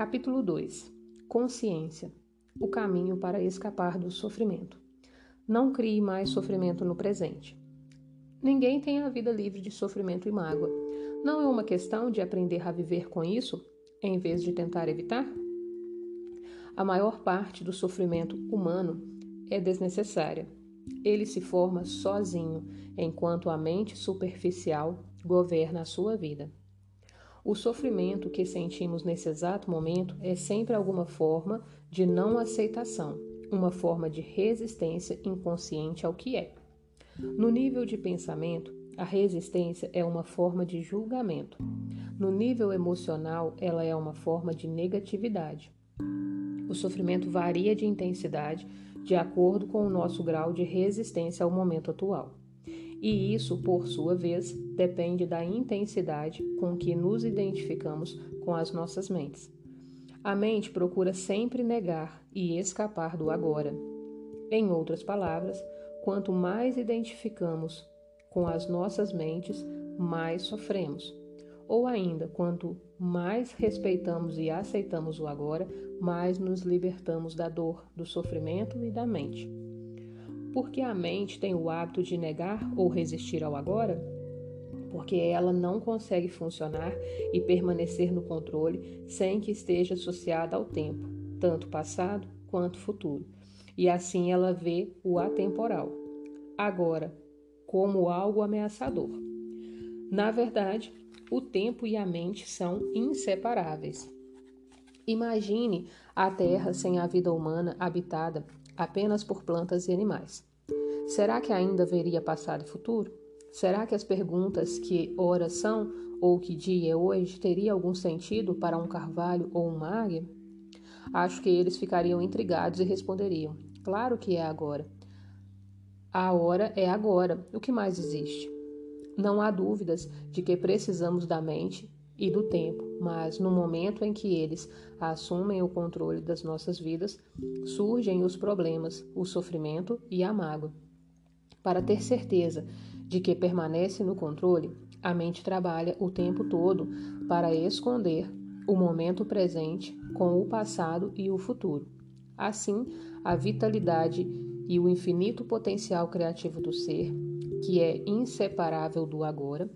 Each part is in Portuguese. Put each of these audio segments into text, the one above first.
Capítulo 2 Consciência o caminho para escapar do sofrimento. Não crie mais sofrimento no presente. Ninguém tem a vida livre de sofrimento e mágoa. Não é uma questão de aprender a viver com isso em vez de tentar evitar? A maior parte do sofrimento humano é desnecessária. Ele se forma sozinho, enquanto a mente superficial governa a sua vida. O sofrimento que sentimos nesse exato momento é sempre alguma forma de não aceitação, uma forma de resistência inconsciente ao que é. No nível de pensamento, a resistência é uma forma de julgamento. No nível emocional, ela é uma forma de negatividade. O sofrimento varia de intensidade de acordo com o nosso grau de resistência ao momento atual e isso, por sua vez, depende da intensidade com que nos identificamos com as nossas mentes. A mente procura sempre negar e escapar do agora. Em outras palavras, quanto mais identificamos com as nossas mentes, mais sofremos. Ou ainda, quanto mais respeitamos e aceitamos o agora, mais nos libertamos da dor, do sofrimento e da mente. Porque a mente tem o hábito de negar ou resistir ao agora? Porque ela não consegue funcionar e permanecer no controle sem que esteja associada ao tempo, tanto passado quanto futuro. E assim ela vê o atemporal, agora, como algo ameaçador. Na verdade, o tempo e a mente são inseparáveis. Imagine a Terra sem a vida humana habitada apenas por plantas e animais. Será que ainda haveria passado e futuro? Será que as perguntas que horas são ou que dia é hoje teria algum sentido para um carvalho ou uma águia? Acho que eles ficariam intrigados e responderiam: Claro que é agora. A hora é agora. O que mais existe? Não há dúvidas de que precisamos da mente e do tempo, mas no momento em que eles assumem o controle das nossas vidas, surgem os problemas, o sofrimento e a mágoa. Para ter certeza de que permanece no controle, a mente trabalha o tempo todo para esconder o momento presente com o passado e o futuro. Assim, a vitalidade e o infinito potencial criativo do ser, que é inseparável do agora,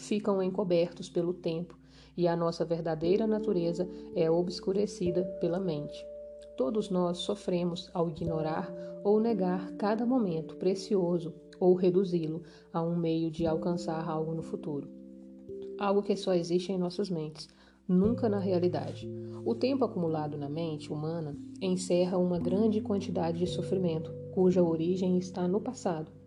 ficam encobertos pelo tempo e a nossa verdadeira natureza é obscurecida pela mente. Todos nós sofremos ao ignorar ou negar cada momento precioso ou reduzi-lo a um meio de alcançar algo no futuro. Algo que só existe em nossas mentes, nunca na realidade. O tempo acumulado na mente humana encerra uma grande quantidade de sofrimento, cuja origem está no passado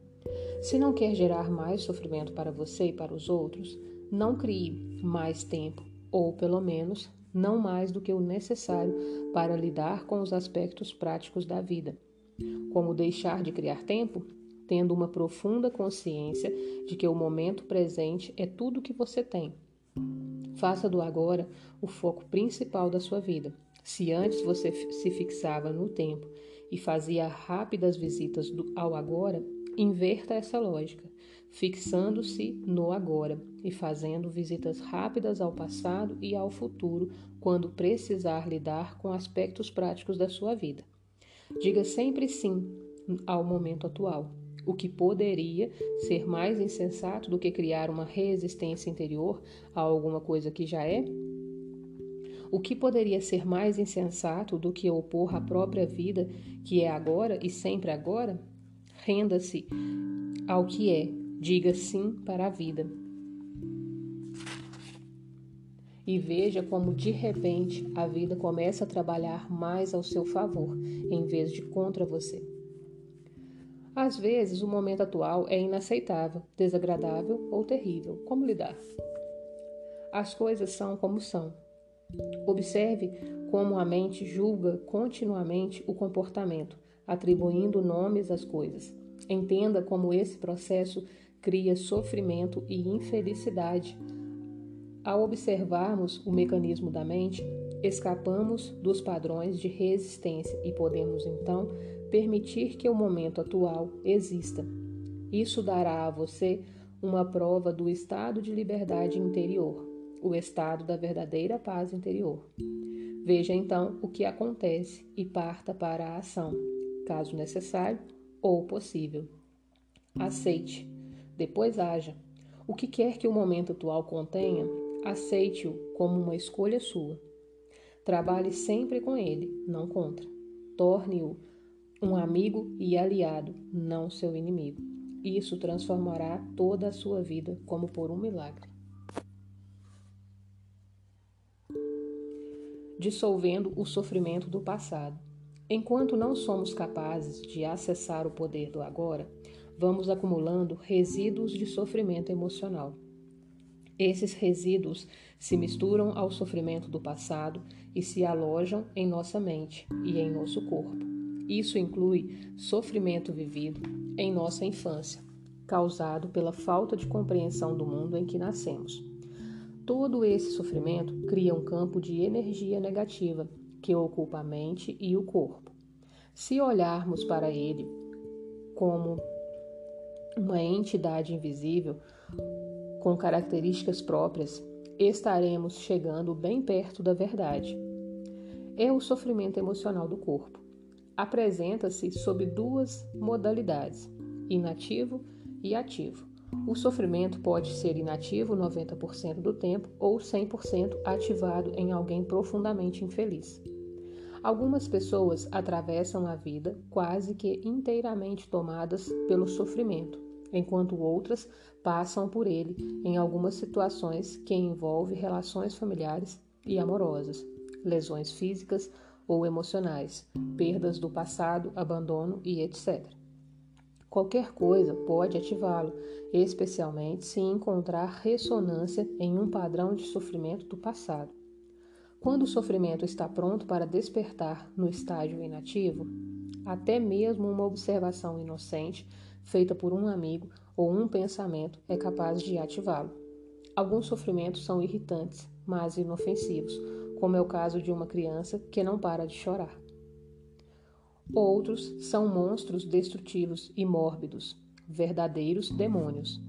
se não quer gerar mais sofrimento para você e para os outros, não crie mais tempo, ou pelo menos não mais do que o necessário para lidar com os aspectos práticos da vida. Como deixar de criar tempo? Tendo uma profunda consciência de que o momento presente é tudo que você tem. Faça do agora o foco principal da sua vida. Se antes você se fixava no tempo e fazia rápidas visitas ao agora, Inverta essa lógica, fixando-se no agora e fazendo visitas rápidas ao passado e ao futuro quando precisar lidar com aspectos práticos da sua vida. Diga sempre sim ao momento atual, o que poderia ser mais insensato do que criar uma resistência interior a alguma coisa que já é? O que poderia ser mais insensato do que opor a própria vida, que é agora e sempre agora? Renda-se ao que é, diga sim para a vida. E veja como de repente a vida começa a trabalhar mais ao seu favor, em vez de contra você. Às vezes, o momento atual é inaceitável, desagradável ou terrível. Como lidar? As coisas são como são. Observe como a mente julga continuamente o comportamento, atribuindo nomes às coisas. Entenda como esse processo cria sofrimento e infelicidade. Ao observarmos o mecanismo da mente, escapamos dos padrões de resistência e podemos então permitir que o momento atual exista. Isso dará a você uma prova do estado de liberdade interior, o estado da verdadeira paz interior. Veja então o que acontece e parta para a ação, caso necessário ou possível. Aceite, depois haja. O que quer que o momento atual contenha, aceite-o como uma escolha sua. Trabalhe sempre com ele, não contra. Torne-o um amigo e aliado, não seu inimigo. Isso transformará toda a sua vida como por um milagre. Dissolvendo o sofrimento do passado. Enquanto não somos capazes de acessar o poder do agora, vamos acumulando resíduos de sofrimento emocional. Esses resíduos se misturam ao sofrimento do passado e se alojam em nossa mente e em nosso corpo. Isso inclui sofrimento vivido em nossa infância, causado pela falta de compreensão do mundo em que nascemos. Todo esse sofrimento cria um campo de energia negativa que ocupa a mente e o corpo. Se olharmos para ele como uma entidade invisível com características próprias, estaremos chegando bem perto da verdade. É o sofrimento emocional do corpo apresenta-se sob duas modalidades, inativo e ativo. O sofrimento pode ser inativo 90% do tempo ou 100% ativado em alguém profundamente infeliz. Algumas pessoas atravessam a vida quase que inteiramente tomadas pelo sofrimento, enquanto outras passam por ele em algumas situações que envolvem relações familiares e amorosas, lesões físicas ou emocionais, perdas do passado, abandono e etc. Qualquer coisa pode ativá-lo, especialmente se encontrar ressonância em um padrão de sofrimento do passado. Quando o sofrimento está pronto para despertar no estágio inativo, até mesmo uma observação inocente, feita por um amigo ou um pensamento, é capaz de ativá-lo. Alguns sofrimentos são irritantes, mas inofensivos, como é o caso de uma criança que não para de chorar. Outros são monstros destrutivos e mórbidos, verdadeiros demônios.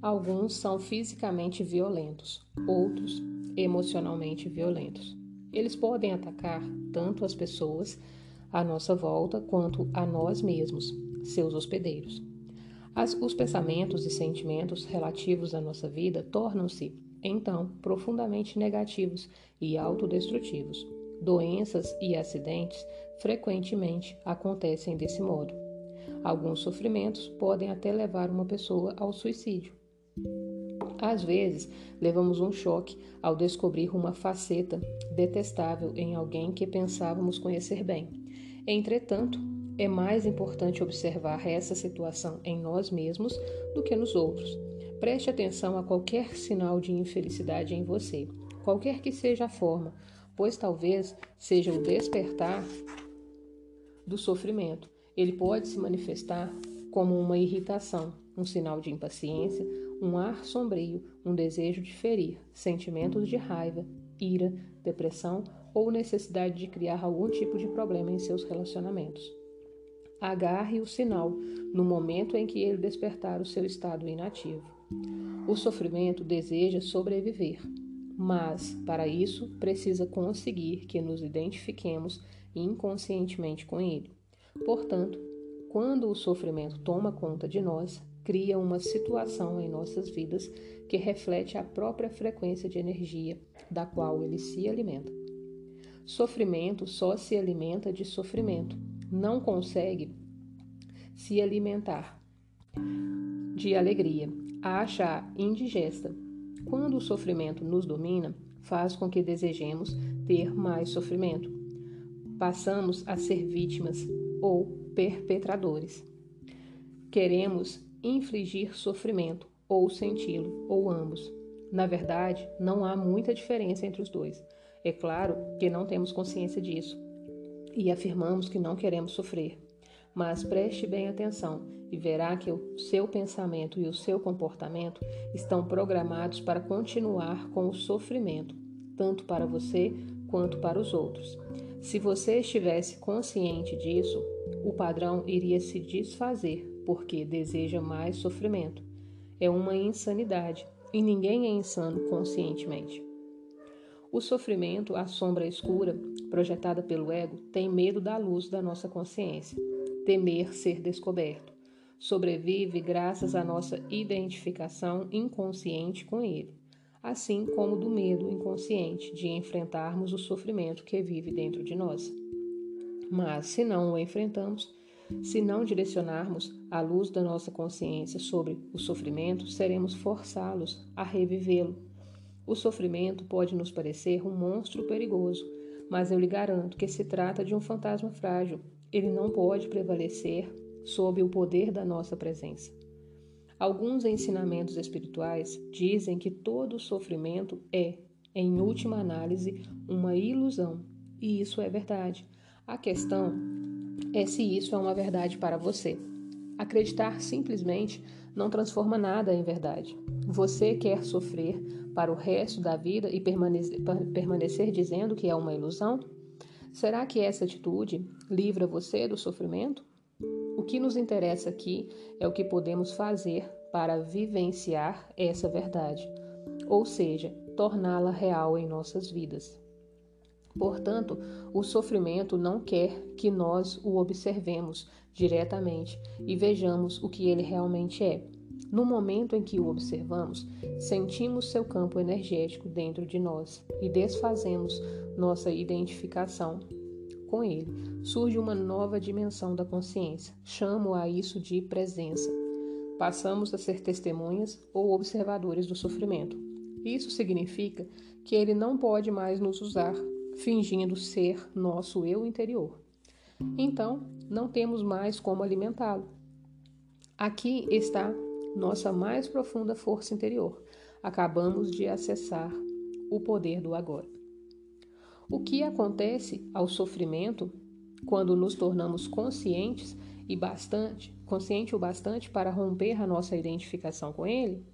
Alguns são fisicamente violentos, outros emocionalmente violentos. Eles podem atacar tanto as pessoas à nossa volta quanto a nós mesmos, seus hospedeiros. As, os pensamentos e sentimentos relativos à nossa vida tornam-se então profundamente negativos e autodestrutivos. Doenças e acidentes frequentemente acontecem desse modo. Alguns sofrimentos podem até levar uma pessoa ao suicídio. Às vezes, levamos um choque ao descobrir uma faceta detestável em alguém que pensávamos conhecer bem. Entretanto, é mais importante observar essa situação em nós mesmos do que nos outros. Preste atenção a qualquer sinal de infelicidade em você, qualquer que seja a forma, pois talvez seja o despertar do sofrimento. Ele pode se manifestar como uma irritação, um sinal de impaciência, um ar sombrio, um desejo de ferir, sentimentos de raiva, ira, depressão ou necessidade de criar algum tipo de problema em seus relacionamentos. Agarre o sinal no momento em que ele despertar o seu estado inativo. O sofrimento deseja sobreviver, mas, para isso, precisa conseguir que nos identifiquemos inconscientemente com ele. Portanto, quando o sofrimento toma conta de nós, cria uma situação em nossas vidas que reflete a própria frequência de energia da qual ele se alimenta. Sofrimento só se alimenta de sofrimento, não consegue se alimentar de alegria, acha indigesta. Quando o sofrimento nos domina, faz com que desejemos ter mais sofrimento. Passamos a ser vítimas ou perpetradores. Queremos infligir sofrimento ou senti-lo, ou ambos. Na verdade, não há muita diferença entre os dois. É claro que não temos consciência disso e afirmamos que não queremos sofrer. Mas preste bem atenção e verá que o seu pensamento e o seu comportamento estão programados para continuar com o sofrimento, tanto para você quanto para os outros. Se você estivesse consciente disso, o padrão iria se desfazer porque deseja mais sofrimento. É uma insanidade e ninguém é insano conscientemente. O sofrimento, a sombra escura projetada pelo ego, tem medo da luz da nossa consciência, temer ser descoberto. Sobrevive graças à nossa identificação inconsciente com ele, assim como do medo inconsciente de enfrentarmos o sofrimento que vive dentro de nós. Mas, se não o enfrentamos, se não direcionarmos a luz da nossa consciência sobre o sofrimento, seremos forçá-los a revivê-lo o sofrimento pode nos parecer um monstro perigoso, mas eu lhe garanto que se trata de um fantasma frágil. Ele não pode prevalecer sob o poder da nossa presença. Alguns ensinamentos espirituais dizem que todo sofrimento é, em última análise, uma ilusão, e isso é verdade. A questão é se isso é uma verdade para você. Acreditar simplesmente não transforma nada em verdade. Você quer sofrer para o resto da vida e permanecer, dizendo que é uma ilusão? Será que essa atitude livra você do sofrimento? O que nos interessa aqui é o que podemos fazer para vivenciar essa verdade, ou seja, torná-la real em nossas vidas. Portanto, o sofrimento não quer que nós o observemos diretamente e vejamos o que ele realmente é. No momento em que o observamos, sentimos seu campo energético dentro de nós e desfazemos nossa identificação com ele. Surge uma nova dimensão da consciência. Chamo a isso de presença. Passamos a ser testemunhas ou observadores do sofrimento. Isso significa que ele não pode mais nos usar, fingindo ser nosso eu interior. Então, não temos mais como alimentá-lo. Aqui está nossa mais profunda força interior. Acabamos de acessar o poder do agora. O que acontece ao sofrimento quando nos tornamos conscientes e bastante, consciente o bastante para romper a nossa identificação com ele?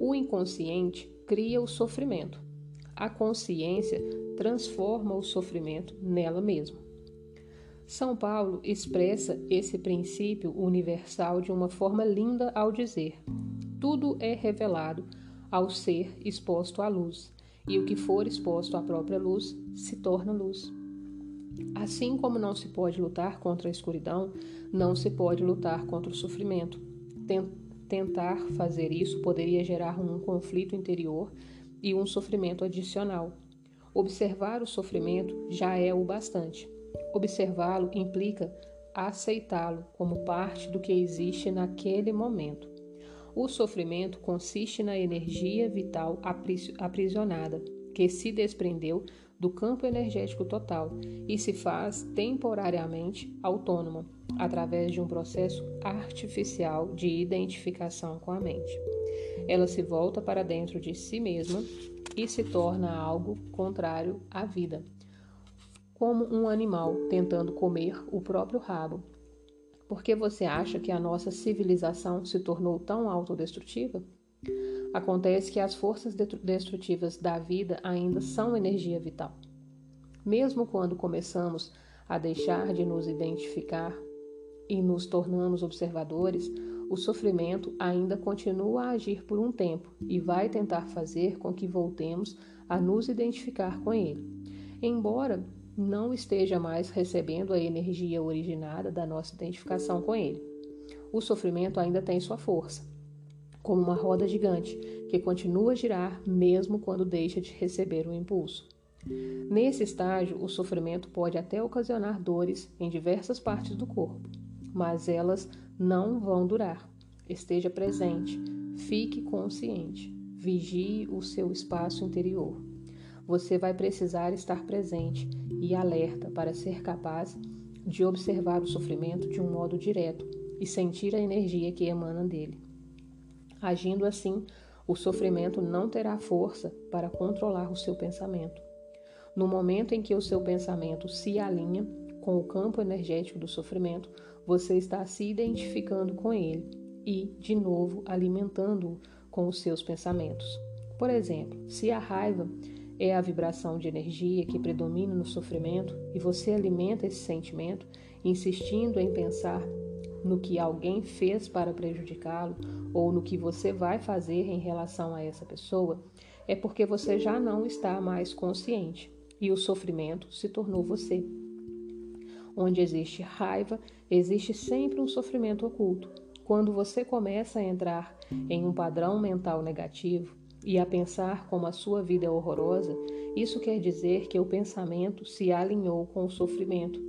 O inconsciente cria o sofrimento. A consciência transforma o sofrimento nela mesma. São Paulo expressa esse princípio universal de uma forma linda ao dizer: tudo é revelado ao ser exposto à luz, e o que for exposto à própria luz se torna luz. Assim como não se pode lutar contra a escuridão, não se pode lutar contra o sofrimento. Tentar fazer isso poderia gerar um conflito interior e um sofrimento adicional. Observar o sofrimento já é o bastante. Observá-lo implica aceitá-lo como parte do que existe naquele momento. O sofrimento consiste na energia vital aprisionada, que se desprendeu do campo energético total e se faz temporariamente autônoma através de um processo artificial de identificação com a mente. Ela se volta para dentro de si mesma e se torna algo contrário à vida como um animal tentando comer o próprio rabo. Por que você acha que a nossa civilização se tornou tão autodestrutiva? Acontece que as forças destrutivas da vida ainda são energia vital. Mesmo quando começamos a deixar de nos identificar e nos tornamos observadores, o sofrimento ainda continua a agir por um tempo e vai tentar fazer com que voltemos a nos identificar com ele. Embora não esteja mais recebendo a energia originada da nossa identificação com ele. O sofrimento ainda tem sua força, como uma roda gigante que continua a girar mesmo quando deixa de receber o impulso. Nesse estágio, o sofrimento pode até ocasionar dores em diversas partes do corpo, mas elas não vão durar. Esteja presente, fique consciente, vigie o seu espaço interior. Você vai precisar estar presente e alerta para ser capaz de observar o sofrimento de um modo direto e sentir a energia que emana dele. Agindo assim, o sofrimento não terá força para controlar o seu pensamento. No momento em que o seu pensamento se alinha com o campo energético do sofrimento, você está se identificando com ele e, de novo, alimentando-o com os seus pensamentos. Por exemplo, se a raiva é a vibração de energia que predomina no sofrimento e você alimenta esse sentimento, insistindo em pensar no que alguém fez para prejudicá-lo ou no que você vai fazer em relação a essa pessoa, é porque você já não está mais consciente e o sofrimento se tornou você. Onde existe raiva, existe sempre um sofrimento oculto. Quando você começa a entrar em um padrão mental negativo e a pensar como a sua vida é horrorosa, isso quer dizer que o pensamento se alinhou com o sofrimento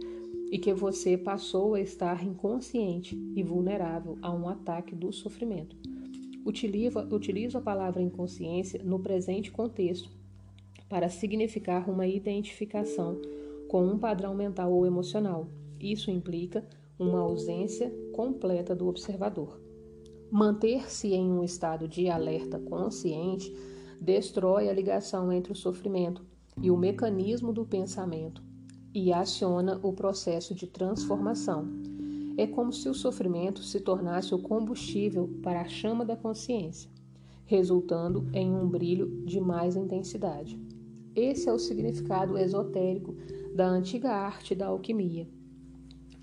e que você passou a estar inconsciente e vulnerável a um ataque do sofrimento. Utilizo, a palavra inconsciência no presente contexto para significar uma identificação com um padrão mental ou emocional. Isso implica uma ausência completa do observador. Manter-se em um estado de alerta consciente destrói a ligação entre o sofrimento e o mecanismo do pensamento e aciona o processo de transformação. É como se o sofrimento se tornasse o combustível para a chama da consciência, resultando em um brilho de mais intensidade. Esse é o significado esotérico da antiga arte da alquimia.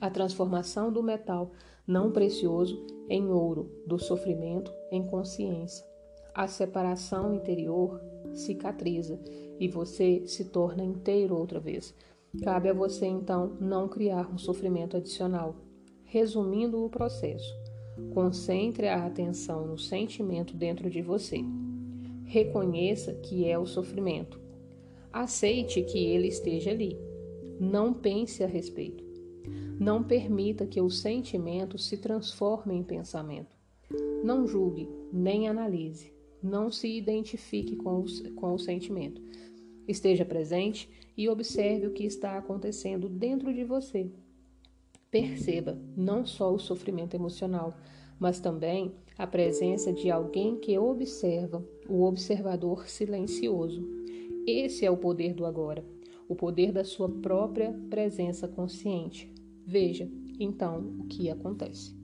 A transformação do metal não precioso em ouro, do sofrimento em consciência a separação interior cicatriza e você se torna inteiro outra vez. Cabe a você então não criar um sofrimento adicional. Resumindo o processo, concentre a atenção no sentimento dentro de você. Reconheça que é o sofrimento. Aceite que ele esteja ali. Não pense a respeito. Não permita que o sentimento se transforme em pensamento. Não julgue, nem analise não se identifique com o, com o sentimento. Esteja presente e observe o que está acontecendo dentro de você. Perceba não só o sofrimento emocional, mas também a presença de alguém que observa, o observador silencioso. Esse é o poder do agora, o poder da sua própria presença consciente. Veja, então, o que acontece.